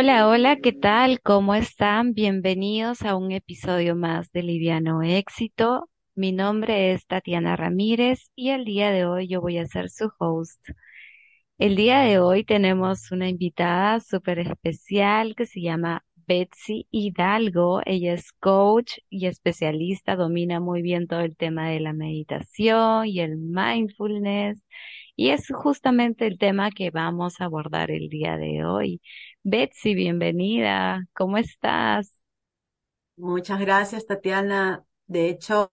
Hola, hola, ¿qué tal? ¿Cómo están? Bienvenidos a un episodio más de Liviano Éxito. Mi nombre es Tatiana Ramírez y el día de hoy yo voy a ser su host. El día de hoy tenemos una invitada súper especial que se llama Betsy Hidalgo. Ella es coach y especialista, domina muy bien todo el tema de la meditación y el mindfulness. Y es justamente el tema que vamos a abordar el día de hoy. Betsy, bienvenida. ¿Cómo estás? Muchas gracias, Tatiana. De hecho,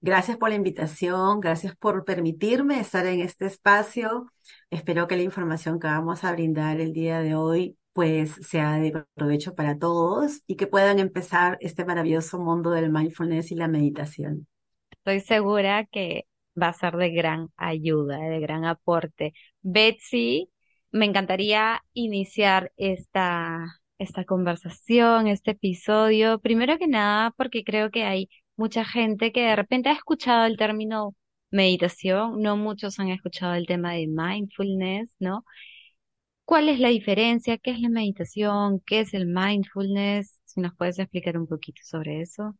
gracias por la invitación, gracias por permitirme estar en este espacio. Espero que la información que vamos a brindar el día de hoy pues sea de provecho para todos y que puedan empezar este maravilloso mundo del mindfulness y la meditación. Estoy segura que va a ser de gran ayuda, de gran aporte. Betsy, me encantaría iniciar esta, esta conversación, este episodio, primero que nada porque creo que hay mucha gente que de repente ha escuchado el término meditación, no muchos han escuchado el tema de mindfulness, ¿no? ¿Cuál es la diferencia? ¿Qué es la meditación? ¿Qué es el mindfulness? Si nos puedes explicar un poquito sobre eso.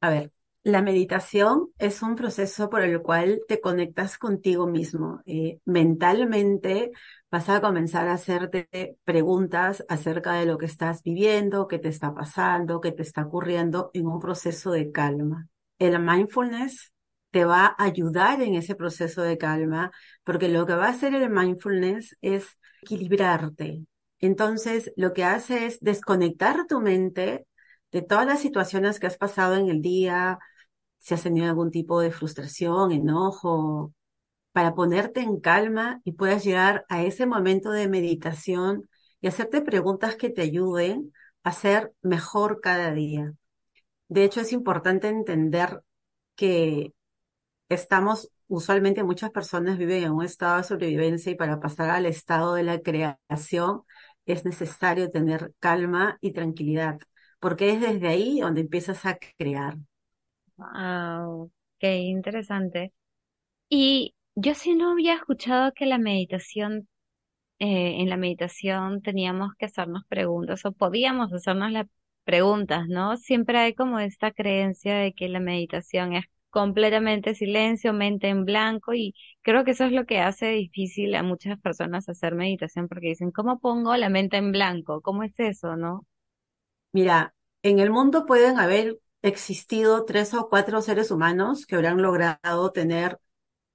A ver, la meditación es un proceso por el cual te conectas contigo mismo. Eh, mentalmente vas a comenzar a hacerte preguntas acerca de lo que estás viviendo, qué te está pasando, qué te está ocurriendo en un proceso de calma. El mindfulness te va a ayudar en ese proceso de calma, porque lo que va a hacer el mindfulness es equilibrarte. Entonces, lo que hace es desconectar tu mente de todas las situaciones que has pasado en el día, si has tenido algún tipo de frustración, enojo, para ponerte en calma y puedas llegar a ese momento de meditación y hacerte preguntas que te ayuden a ser mejor cada día. De hecho, es importante entender que estamos, usualmente muchas personas viven en un estado de sobrevivencia y para pasar al estado de la creación es necesario tener calma y tranquilidad, porque es desde ahí donde empiezas a crear. Wow, qué interesante. Y yo sí no había escuchado que la meditación, eh, en la meditación teníamos que hacernos preguntas o podíamos hacernos las preguntas, ¿no? Siempre hay como esta creencia de que la meditación es completamente silencio, mente en blanco y creo que eso es lo que hace difícil a muchas personas hacer meditación porque dicen, ¿cómo pongo la mente en blanco? ¿Cómo es eso, no? Mira, en el mundo pueden haber existido tres o cuatro seres humanos que habrán logrado tener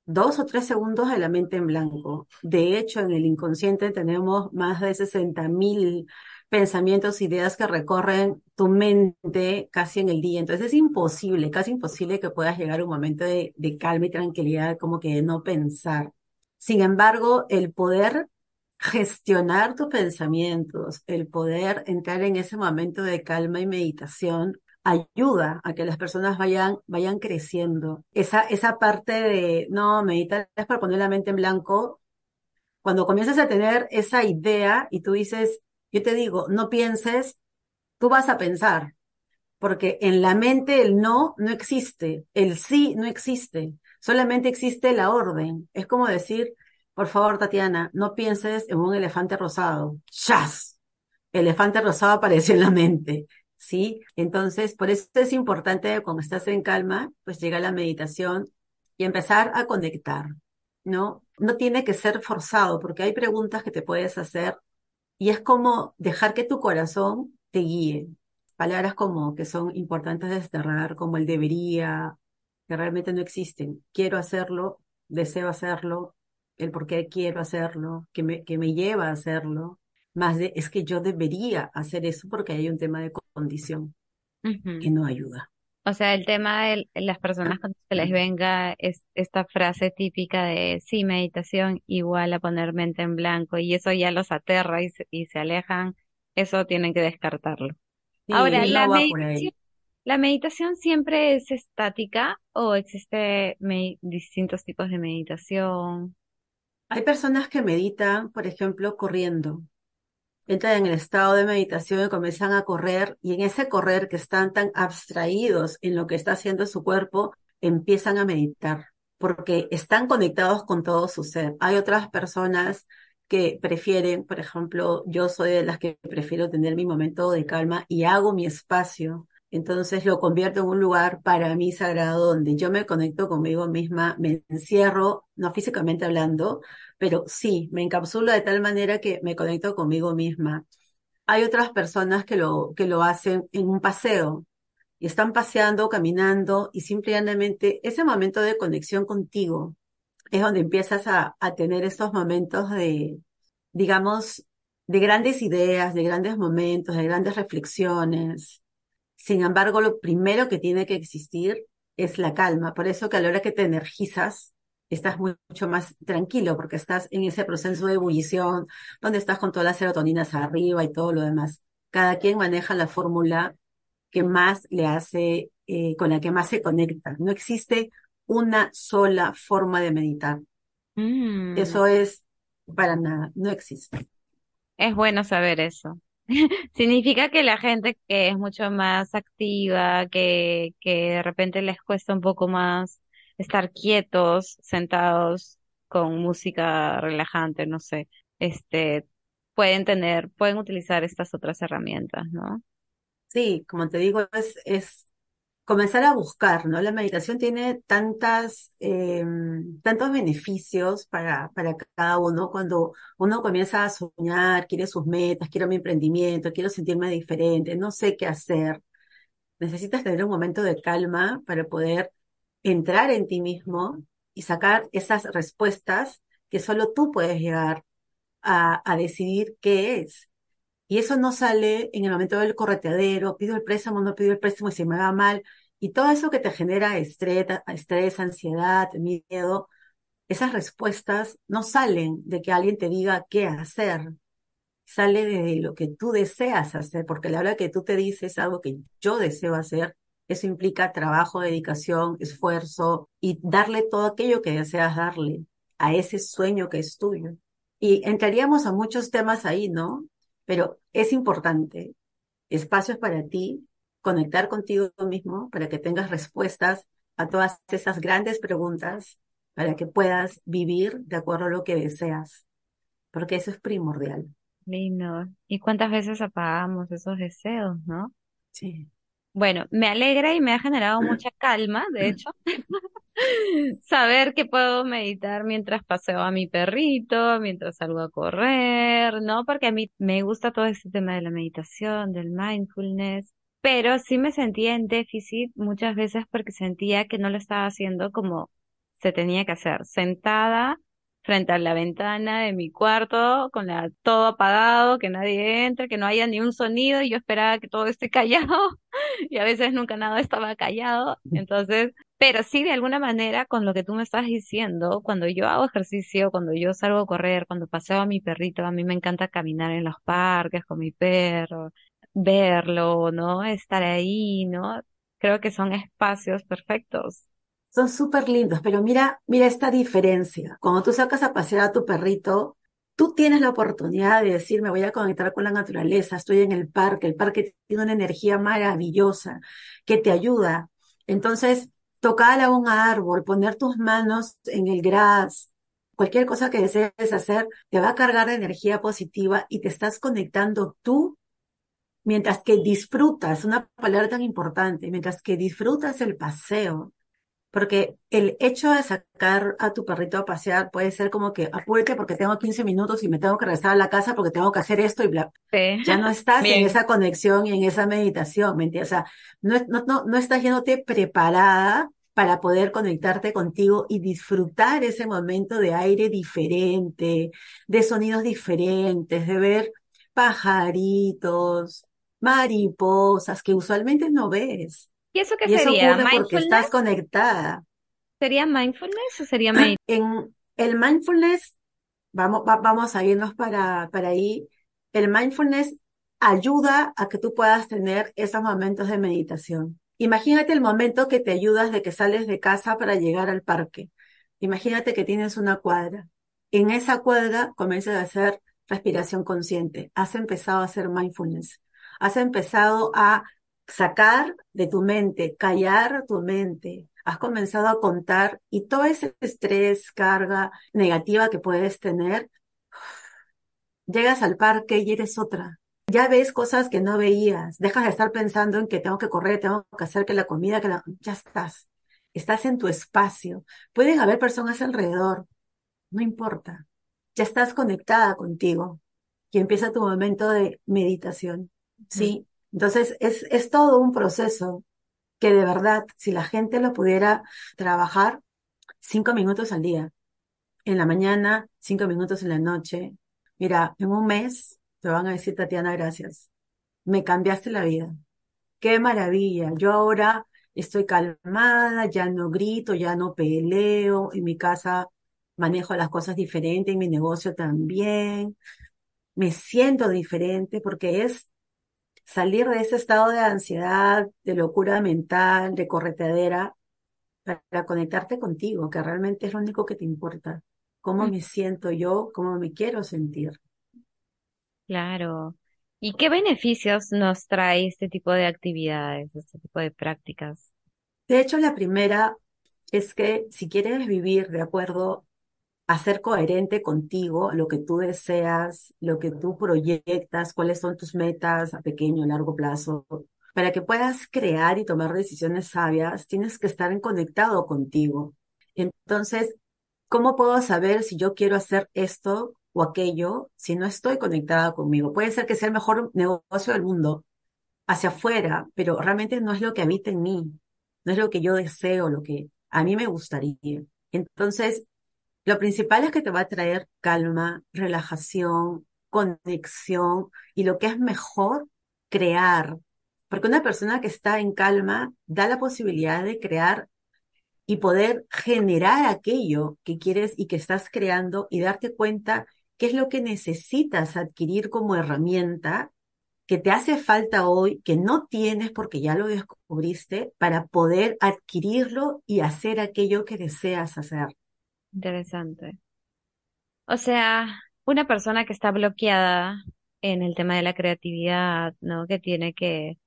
dos o tres segundos de la mente en blanco. De hecho, en el inconsciente tenemos más de 60 mil pensamientos, ideas que recorren tu mente casi en el día. Entonces es imposible, casi imposible que puedas llegar a un momento de, de calma y tranquilidad, como que de no pensar. Sin embargo, el poder gestionar tus pensamientos, el poder entrar en ese momento de calma y meditación, ayuda a que las personas vayan, vayan creciendo. Esa, esa parte de, no, meditar es para poner la mente en blanco. Cuando comienzas a tener esa idea y tú dices, yo te digo, no pienses, tú vas a pensar, porque en la mente el no no existe, el sí no existe, solamente existe la orden. Es como decir, por favor, Tatiana, no pienses en un elefante rosado. ¡Chas! Elefante rosado apareció en la mente. ¿Sí? Entonces, por eso es importante cuando estás en calma, pues llega la meditación y empezar a conectar, ¿no? No tiene que ser forzado porque hay preguntas que te puedes hacer y es como dejar que tu corazón te guíe. Palabras como que son importantes de desterrar, como el debería, que realmente no existen. Quiero hacerlo, deseo hacerlo, el por qué quiero hacerlo, que me, que me lleva a hacerlo, más de es que yo debería hacer eso porque hay un tema de condición que no ayuda. O sea, el tema de las personas cuando se les venga es esta frase típica de sí, meditación igual a poner mente en blanco y eso ya los aterra y se, y se alejan, eso tienen que descartarlo. Ahora, la meditación, ¿la meditación siempre es estática o existe distintos tipos de meditación? Hay personas que meditan, por ejemplo, corriendo entran en el estado de meditación y comienzan a correr y en ese correr que están tan abstraídos en lo que está haciendo su cuerpo, empiezan a meditar porque están conectados con todo su ser. Hay otras personas que prefieren, por ejemplo, yo soy de las que prefiero tener mi momento de calma y hago mi espacio. Entonces lo convierto en un lugar para mí sagrado donde yo me conecto conmigo misma, me encierro, no físicamente hablando, pero sí, me encapsulo de tal manera que me conecto conmigo misma. Hay otras personas que lo, que lo hacen en un paseo y están paseando, caminando y simplemente ese momento de conexión contigo es donde empiezas a, a tener estos momentos de, digamos, de grandes ideas, de grandes momentos, de grandes reflexiones. Sin embargo, lo primero que tiene que existir es la calma. Por eso que a la hora que te energizas, estás mucho más tranquilo porque estás en ese proceso de ebullición, donde estás con todas las serotoninas arriba y todo lo demás. Cada quien maneja la fórmula que más le hace, eh, con la que más se conecta. No existe una sola forma de meditar. Mm, Eso es para nada, no existe. es bueno saber eso. Significa que la gente que es mucho más activa, que, que de repente les cuesta un poco más estar quietos, sentados con música relajante, no sé, este, pueden tener, pueden utilizar estas otras herramientas, ¿no? Sí, como te digo, es, es comenzar a buscar, ¿no? La meditación tiene tantas, eh, tantos beneficios para, para cada uno. Cuando uno comienza a soñar, quiere sus metas, quiero mi emprendimiento, quiero sentirme diferente, no sé qué hacer. Necesitas tener un momento de calma para poder entrar en ti mismo y sacar esas respuestas que solo tú puedes llegar a, a decidir qué es. Y eso no sale en el momento del correteadero, pido el préstamo, no pido el préstamo y se me va mal. Y todo eso que te genera estrés, estrés, ansiedad, miedo, esas respuestas no salen de que alguien te diga qué hacer. Sale de lo que tú deseas hacer, porque la hora que tú te dices algo que yo deseo hacer, eso implica trabajo, dedicación, esfuerzo y darle todo aquello que deseas darle a ese sueño que es tuyo. Y entraríamos a muchos temas ahí, ¿no? Pero es importante, espacios para ti, conectar contigo mismo para que tengas respuestas a todas esas grandes preguntas, para que puedas vivir de acuerdo a lo que deseas, porque eso es primordial. Lindo. ¿Y cuántas veces apagamos esos deseos, no? Sí. Bueno, me alegra y me ha generado mucha calma, de hecho, saber que puedo meditar mientras paseo a mi perrito, mientras salgo a correr, ¿no? Porque a mí me gusta todo este tema de la meditación, del mindfulness, pero sí me sentía en déficit muchas veces porque sentía que no lo estaba haciendo como se tenía que hacer, sentada frente a la ventana de mi cuarto, con la, todo apagado, que nadie entre, que no haya ni un sonido, y yo esperaba que todo esté callado, y a veces nunca nada estaba callado. Entonces, pero sí, de alguna manera, con lo que tú me estás diciendo, cuando yo hago ejercicio, cuando yo salgo a correr, cuando paseo a mi perrito, a mí me encanta caminar en los parques con mi perro, verlo, ¿no? Estar ahí, ¿no? Creo que son espacios perfectos. Son súper lindos, pero mira, mira esta diferencia. Cuando tú sacas a pasear a tu perrito, tú tienes la oportunidad de decir, me voy a conectar con la naturaleza, estoy en el parque, el parque tiene una energía maravillosa que te ayuda. Entonces, tocar a un árbol, poner tus manos en el gras, cualquier cosa que desees hacer, te va a cargar de energía positiva y te estás conectando tú mientras que disfrutas, una palabra tan importante, mientras que disfrutas el paseo, porque el hecho de sacar a tu perrito a pasear puede ser como que apúrate porque tengo 15 minutos y me tengo que regresar a la casa porque tengo que hacer esto y bla. Sí. Ya no estás en esa conexión y en esa meditación, ¿me entiendes? O sea, no, no, no, no estás yéndote preparada para poder conectarte contigo y disfrutar ese momento de aire diferente, de sonidos diferentes, de ver pajaritos, mariposas que usualmente no ves. ¿Y eso qué Y eso sería? ocurre porque ¿Mindfulness? estás conectada. ¿Sería mindfulness o sería meditación? En el mindfulness, vamos, va- vamos a irnos para, para ahí. El mindfulness ayuda a que tú puedas tener esos momentos de meditación. Imagínate el momento que te ayudas de que sales de casa para llegar al parque. Imagínate que tienes una cuadra. En esa cuadra comienzas a hacer respiración consciente. Has empezado a hacer mindfulness. Has empezado a sacar de tu mente, callar tu mente. Has comenzado a contar y todo ese estrés, carga negativa que puedes tener, Llegas al parque y eres otra. Ya ves cosas que no veías. Dejas de estar pensando en que tengo que correr, tengo que hacer que la comida, que la... Ya estás. Estás en tu espacio. Pueden haber personas alrededor. No importa. Ya estás conectada contigo. Y empieza tu momento de meditación. ¿Sí? Entonces, es, es todo un proceso que de verdad, si la gente lo pudiera trabajar cinco minutos al día, en la mañana, cinco minutos en la noche, mira, en un mes te van a decir, Tatiana, gracias. Me cambiaste la vida. Qué maravilla. Yo ahora estoy calmada, ya no grito, ya no peleo. En mi casa manejo las cosas diferente, en mi negocio también. Me siento diferente porque es salir de ese estado de ansiedad, de locura mental, de correteadera, para conectarte contigo, que realmente es lo único que te importa. Cómo Mm, me siento yo, cómo me quiero sentir. Claro. ¿Y qué beneficios nos trae este tipo de actividades, este tipo de prácticas? De hecho, la primera es que si quieres vivir de acuerdo a coherente contigo, lo que tú deseas, lo que tú proyectas, cuáles son tus metas a pequeño, largo plazo, para que puedas crear y tomar decisiones sabias, tienes que estar en conectado contigo. Entonces, ¿cómo puedo saber si yo quiero hacer esto o aquello si no estoy conectada conmigo? Puede ser que sea el mejor negocio del mundo hacia afuera, pero realmente no es lo que habita en mí, no es lo que yo deseo, lo que a mí me gustaría. Entonces, lo principal es que te va a traer calma, relajación, conexión y lo que es mejor, crear. Porque una persona que está en calma da la posibilidad de crear y poder generar aquello que quieres y que estás creando y darte cuenta qué es lo que necesitas adquirir como herramienta que te hace falta hoy, que no tienes porque ya lo descubriste, para poder adquirirlo y hacer aquello que deseas hacer. Interesante. O sea, una persona que está bloqueada en el tema de la creatividad, ¿no? Que tiene que,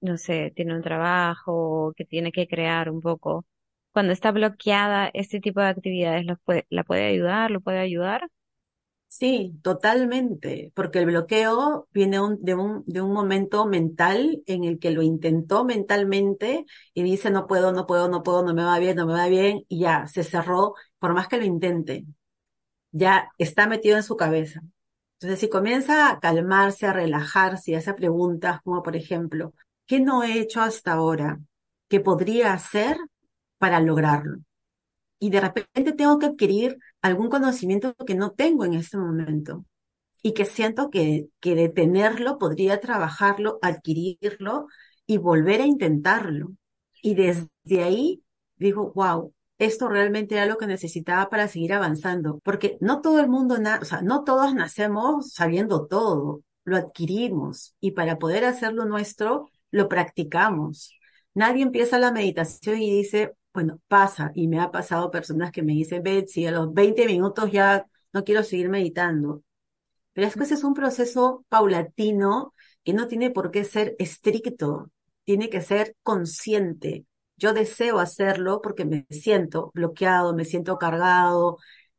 no sé, tiene un trabajo, que tiene que crear un poco. Cuando está bloqueada, este tipo de actividades la puede ayudar, lo puede ayudar. Sí, totalmente, porque el bloqueo viene de un, de un momento mental en el que lo intentó mentalmente y dice no puedo, no puedo, no puedo, no me va bien, no me va bien, y ya se cerró, por más que lo intente, ya está metido en su cabeza. Entonces, si comienza a calmarse, a relajarse y hace preguntas como, por ejemplo, ¿qué no he hecho hasta ahora que podría hacer para lograrlo? Y de repente tengo que adquirir algún conocimiento que no tengo en este momento y que siento que, que de tenerlo podría trabajarlo, adquirirlo y volver a intentarlo. Y desde ahí digo, wow, esto realmente era lo que necesitaba para seguir avanzando, porque no todo el mundo, o sea, no todos nacemos sabiendo todo, lo adquirimos y para poder hacerlo nuestro, lo practicamos. Nadie empieza la meditación y dice, bueno, pasa, y me ha pasado personas que me dicen, Betsy, a los 20 minutos ya no quiero seguir meditando. Pero es que ese es un proceso paulatino que no tiene por qué ser estricto, tiene que ser consciente. Yo deseo hacerlo porque me siento bloqueado, me siento cargado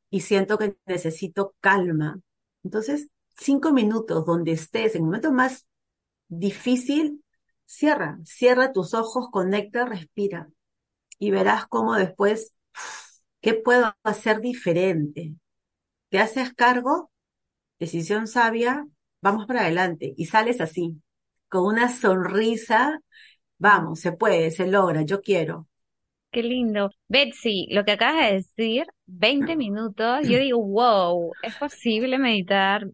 y siento que necesito calma. Entonces, cinco minutos donde estés, en el momento más difícil, cierra, cierra tus ojos, conecta, respira y verás cómo después, ¿qué puedo hacer diferente? ¿Te haces cargo? decisión sabia, vamos para adelante. Y sales así, con una sonrisa, vamos, se puede, se logra, yo quiero. Qué lindo. Betsy, lo que acabas de decir, 20 minutos, yo digo, wow, ¿es posible meditar,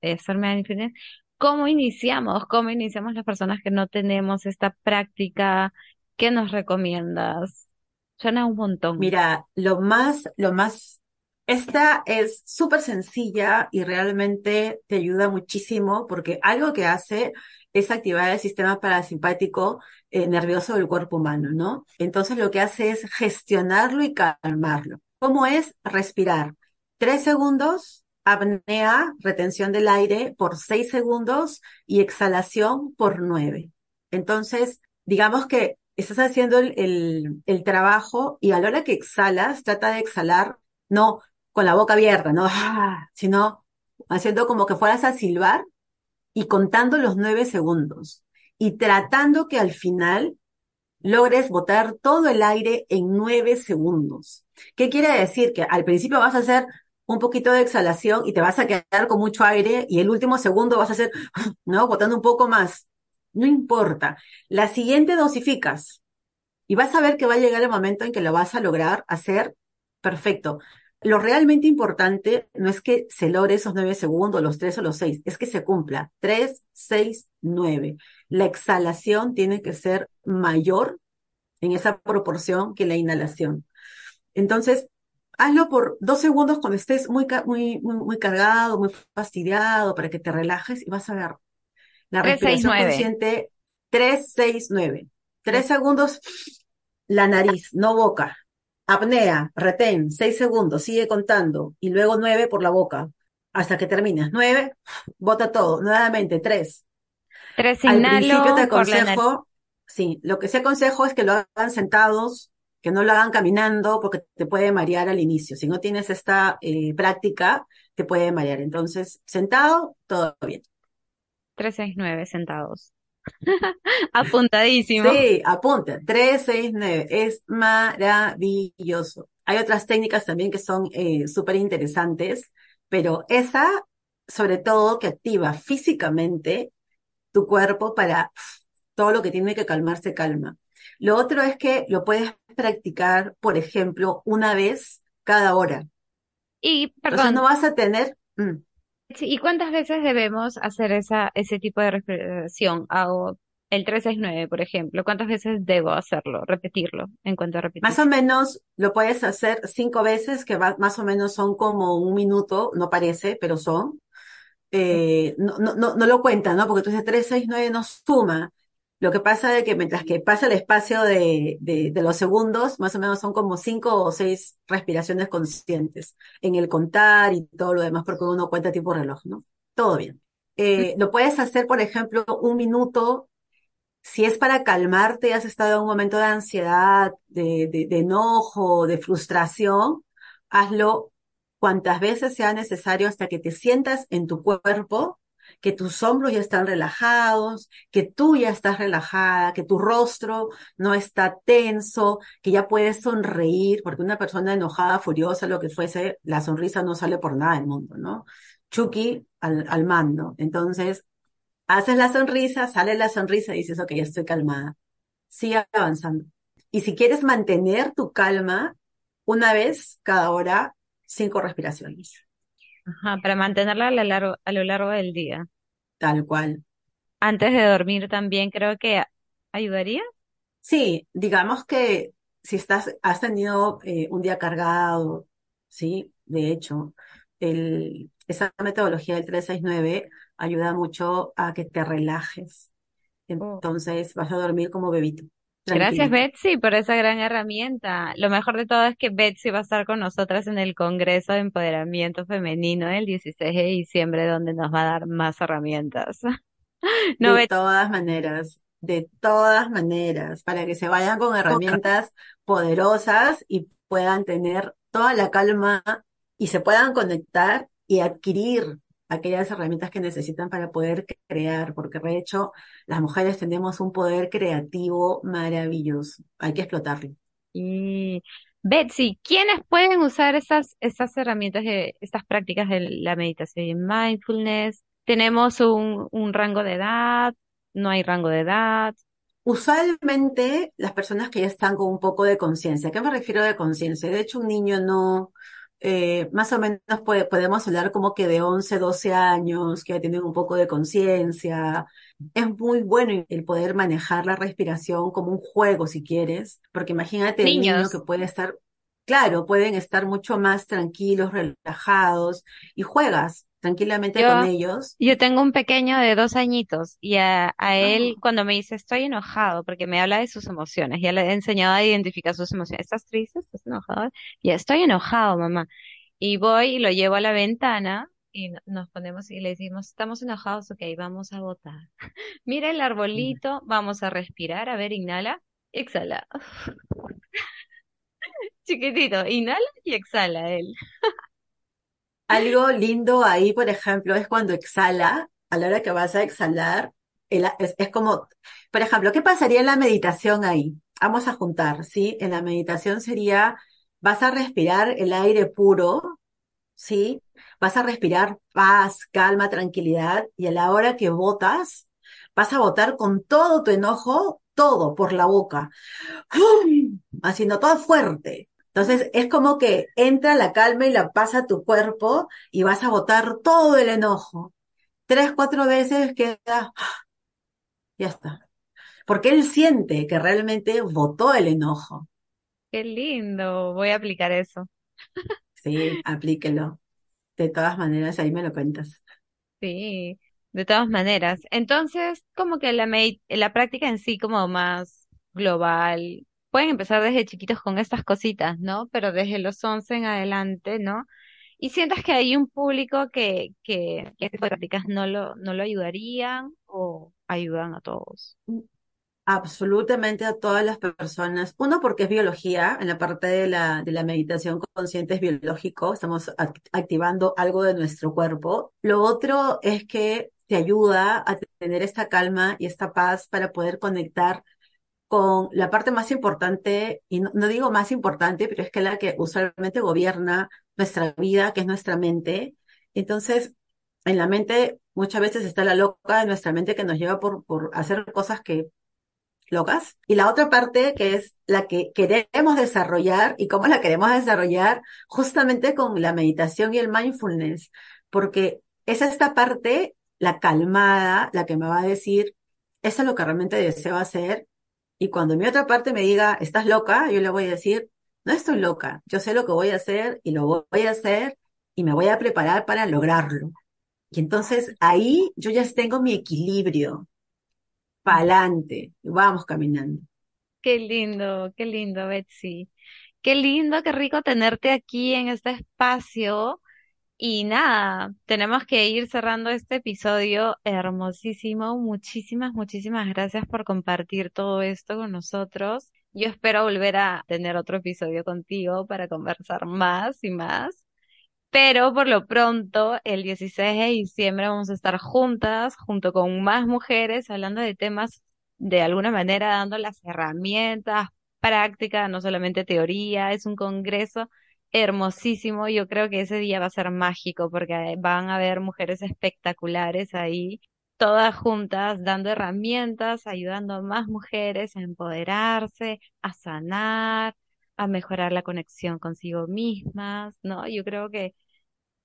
hacer mindfulness? ¿Cómo iniciamos? ¿Cómo iniciamos las personas que no tenemos esta práctica? ¿Qué nos recomiendas? Suena un montón. Mira, lo más, lo más, esta es súper sencilla y realmente te ayuda muchísimo porque algo que hace es activar el sistema parasimpático eh, nervioso del cuerpo humano, ¿no? Entonces lo que hace es gestionarlo y calmarlo. ¿Cómo es respirar? Tres segundos, apnea, retención del aire por seis segundos y exhalación por nueve. Entonces, digamos que estás haciendo el, el, el trabajo y a la hora que exhalas, trata de exhalar no con la boca abierta, no, sino haciendo como que fueras a silbar y contando los nueve segundos y tratando que al final logres botar todo el aire en nueve segundos. ¿Qué quiere decir? Que al principio vas a hacer un poquito de exhalación y te vas a quedar con mucho aire y el último segundo vas a hacer, ¿no? Botando un poco más. No importa. La siguiente dosificas y vas a ver que va a llegar el momento en que lo vas a lograr hacer perfecto. Lo realmente importante no es que se logre esos nueve segundos, los tres o los seis, es que se cumpla. Tres, seis, nueve. La exhalación tiene que ser mayor en esa proporción que la inhalación. Entonces, hazlo por dos segundos cuando estés muy, muy, muy, muy cargado, muy fastidiado, para que te relajes y vas a ver la respiración consciente. Tres, seis, nueve. Tres segundos, la nariz, no boca. Apnea, retén, seis segundos, sigue contando. Y luego nueve por la boca, hasta que termines. Nueve, bota todo. Nuevamente, tres. Tres Al principio te aconsejo, sí, lo que sí aconsejo es que lo hagan sentados, que no lo hagan caminando, porque te puede marear al inicio. Si no tienes esta eh, práctica, te puede marear. Entonces, sentado, todo bien. Tres, seis, nueve, sentados. Apuntadísimo. Sí, apunta. 369. Es maravilloso. Hay otras técnicas también que son eh, súper interesantes, pero esa, sobre todo, que activa físicamente tu cuerpo para todo lo que tiene que calmarse, calma. Lo otro es que lo puedes practicar, por ejemplo, una vez cada hora. Y, perdón. Entonces no vas a tener... Mm. ¿Y cuántas veces debemos hacer esa, ese tipo de respiración? Hago el 369, por ejemplo. ¿Cuántas veces debo hacerlo, repetirlo en cuanto a? Más o menos lo puedes hacer cinco veces, que más o menos son como un minuto, no parece, pero son. Eh, no, no, no, no lo cuentan, ¿no? Porque tú dices 369 no suma. Lo que pasa es que mientras que pasa el espacio de, de, de, los segundos, más o menos son como cinco o seis respiraciones conscientes en el contar y todo lo demás, porque uno cuenta tipo reloj, ¿no? Todo bien. Eh, lo puedes hacer, por ejemplo, un minuto. Si es para calmarte, has estado en un momento de ansiedad, de, de, de enojo, de frustración, hazlo cuantas veces sea necesario hasta que te sientas en tu cuerpo que tus hombros ya están relajados, que tú ya estás relajada, que tu rostro no está tenso, que ya puedes sonreír, porque una persona enojada, furiosa, lo que fuese, la sonrisa no sale por nada del mundo, ¿no? Chucky al, al mando. Entonces, haces la sonrisa, sale la sonrisa y dices, ok, ya estoy calmada. Sigue avanzando. Y si quieres mantener tu calma, una vez cada hora, cinco respiraciones. Ajá, para mantenerla a lo largo, a lo largo del día. Tal cual. Antes de dormir también creo que ayudaría. Sí, digamos que si estás, has tenido eh, un día cargado, sí, de hecho, el, esa metodología del 369 ayuda mucho a que te relajes. Oh. Entonces vas a dormir como bebito. Gracias. Betsy, por esa gran herramienta. Lo mejor de todo es que Betsy va a estar con nosotras en el Congreso de Empoderamiento Femenino el 16 de diciembre, donde nos va a dar más herramientas. No, De Betsy. todas maneras, de todas maneras, para que se vayan con herramientas poderosas y puedan tener toda la calma y se puedan conectar y adquirir aquellas herramientas que necesitan para poder crear, porque de hecho las mujeres tenemos un poder creativo maravilloso. Hay que explotarlo. Y Betsy, ¿quiénes pueden usar esas, esas herramientas de estas prácticas de la meditación y mindfulness? ¿Tenemos un, un rango de edad? ¿No hay rango de edad? Usualmente las personas que ya están con un poco de conciencia, ¿a qué me refiero de conciencia? De hecho, un niño no, eh, más o menos puede- podemos hablar como que de 11 12 años, que ya tienen un poco de conciencia. Es muy bueno el poder manejar la respiración como un juego, si quieres, porque imagínate un niño que Niños. puede estar, claro, pueden estar mucho más tranquilos, relajados, y juegas tranquilamente con ellos. yo tengo un pequeño de dos añiñitos y a, a él Ah, cuando me dice estoy enojado, porque me habla de sus emociones, ya le he enseñado a identificar sus emociones. ¿Estás triste? ¿Estás enojado? Ya estoy enojado, mamá. Y voy y lo llevo a la ventana y no- nos ponemos y le decimos, estamos enojados, ok, vamos a votar. Mira el arbolito, vamos a respirar, a ver, inhala, exhala. Chiquitito, inhala y exhala él. Algo lindo ahí, por ejemplo, es cuando exhala, a la hora que vas a exhalar, es, es como, por ejemplo, ¿qué pasaría en la meditación ahí? Vamos a juntar, ¿sí? En la meditación sería, vas a respirar el aire puro, ¿sí? Vas a respirar paz, calma, tranquilidad, y a la hora que botas, vas a botar con todo tu enojo, todo por la boca. Haciendo todo fuerte. Entonces es como que entra la calma y la paz a tu cuerpo y vas a botar todo el enojo. Tres, cuatro veces queda, ¡ah! ya está. Porque él siente que realmente botó el enojo. Qué lindo, voy a aplicar eso. Sí, aplíquelo. De todas maneras, ahí me lo cuentas. Sí, de todas maneras. Entonces, como que la, la práctica en sí como más global, pueden empezar desde chiquitos con estas cositas, ¿no? Pero desde los 11 en adelante, ¿no? Y sientas que hay un público que, que, que prácticas no lo, no lo ayudarían o ayudan a todos. Absolutamente a todas las personas. Uno, porque es biología, en la parte de la, de la meditación consciente es biológico, estamos act- activando algo de nuestro cuerpo. Lo otro es que te ayuda a tener esta calma y esta paz para poder conectar con la parte más importante, y no, digo más importante, pero es que la que usualmente gobierna nuestra vida, que es nuestra mente. Entonces, en la mente muchas veces está la loca de nuestra mente que nos lleva por, por hacer cosas que locas. Y la otra parte que es la que queremos desarrollar y cómo la queremos desarrollar justamente con la meditación y el mindfulness, porque es esta parte, la calmada, la que me va a decir, eso es lo que realmente deseo hacer. Y cuando mi otra parte me diga, estás loca, yo le voy a decir, no estoy loca, yo sé lo que voy a hacer y lo voy a hacer y me voy a preparar para lograrlo. Y entonces ahí yo ya tengo mi equilibrio pa'lante, vamos caminando. Qué lindo, qué lindo, Betsy. Qué lindo, qué rico tenerte aquí en este espacio. Y nada, tenemos que ir cerrando este episodio hermosísimo. Muchísimas, muchísimas gracias por compartir todo esto con nosotros. Yo espero volver a tener otro episodio contigo para conversar más y más. Pero por lo pronto, el 16 de diciembre vamos a estar juntas, junto con más mujeres, hablando de temas de alguna manera, dando las herramientas, práctica, no solamente teoría. Es un congreso hermosísimo. Yo creo que ese día va a ser mágico porque van a haber mujeres espectaculares ahí, todas juntas, dando herramientas, ayudando a más mujeres a empoderarse, a sanar, a mejorar la conexión consigo mismas, ¿no? Yo creo que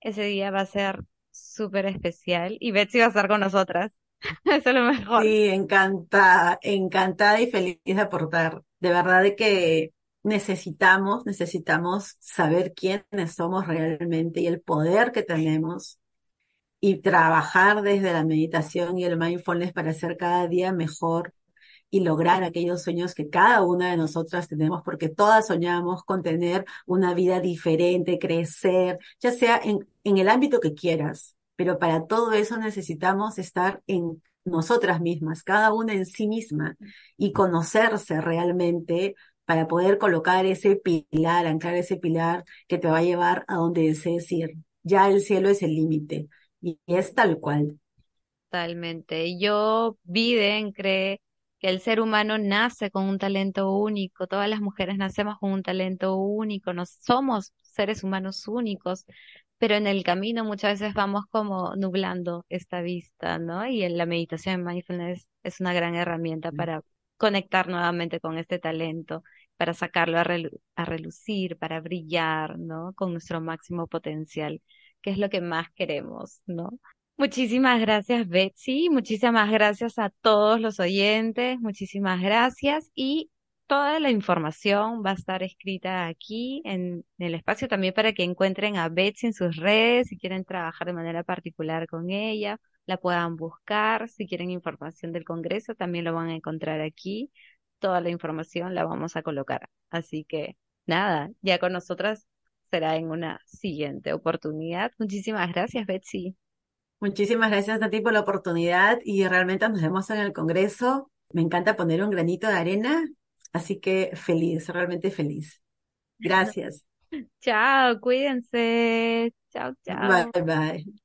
ese día va a ser súper especial y Betsy va a estar con nosotras. Eso es lo mejor. Sí, encantada, encantada y feliz de aportar. De verdad de que necesitamos, necesitamos saber quiénes somos realmente y el poder que tenemos y trabajar desde la meditación y el mindfulness para ser cada día mejor y lograr aquellos sueños que cada una de nosotras tenemos, porque todas soñamos con tener una vida diferente, crecer, ya sea en, en el ámbito que quieras, pero para todo eso necesitamos estar en nosotras mismas, cada una en sí misma, y conocerse realmente para poder colocar ese pilar, anclar ese pilar que te va a llevar a donde desees ir. Ya el cielo es el límite, y es tal cual. Totalmente. Yo, Biden, cree que el ser humano nace con un talento único. Todas las mujeres nacemos con un talento único. No somos seres humanos únicos, pero en el camino muchas veces vamos como nublando esta vista, ¿no? Y en la meditación en mindfulness es una gran herramienta para conectar nuevamente con este talento, para sacarlo a, a relucir, para brillar, ¿no? Con nuestro máximo potencial, que es lo que más queremos, ¿no? Muchísimas gracias, Betsy. Muchísimas gracias a todos los oyentes. Muchísimas gracias. Y toda la información va a estar escrita aquí en el espacio también para que encuentren a Betsy en sus redes. Si quieren trabajar de manera particular con ella, la puedan buscar. Si quieren información del Congreso, también lo van a encontrar aquí. Toda la información la vamos a colocar. Así que nada, ya con nosotras será en una siguiente oportunidad. Muchísimas gracias, Betsy. Muchísimas gracias a ti por la oportunidad y realmente nos vemos en el Congreso. Me encanta poner un granito de arena, así que feliz, realmente feliz. Gracias. Chao, cuídense. Chao, Bye chao. bye.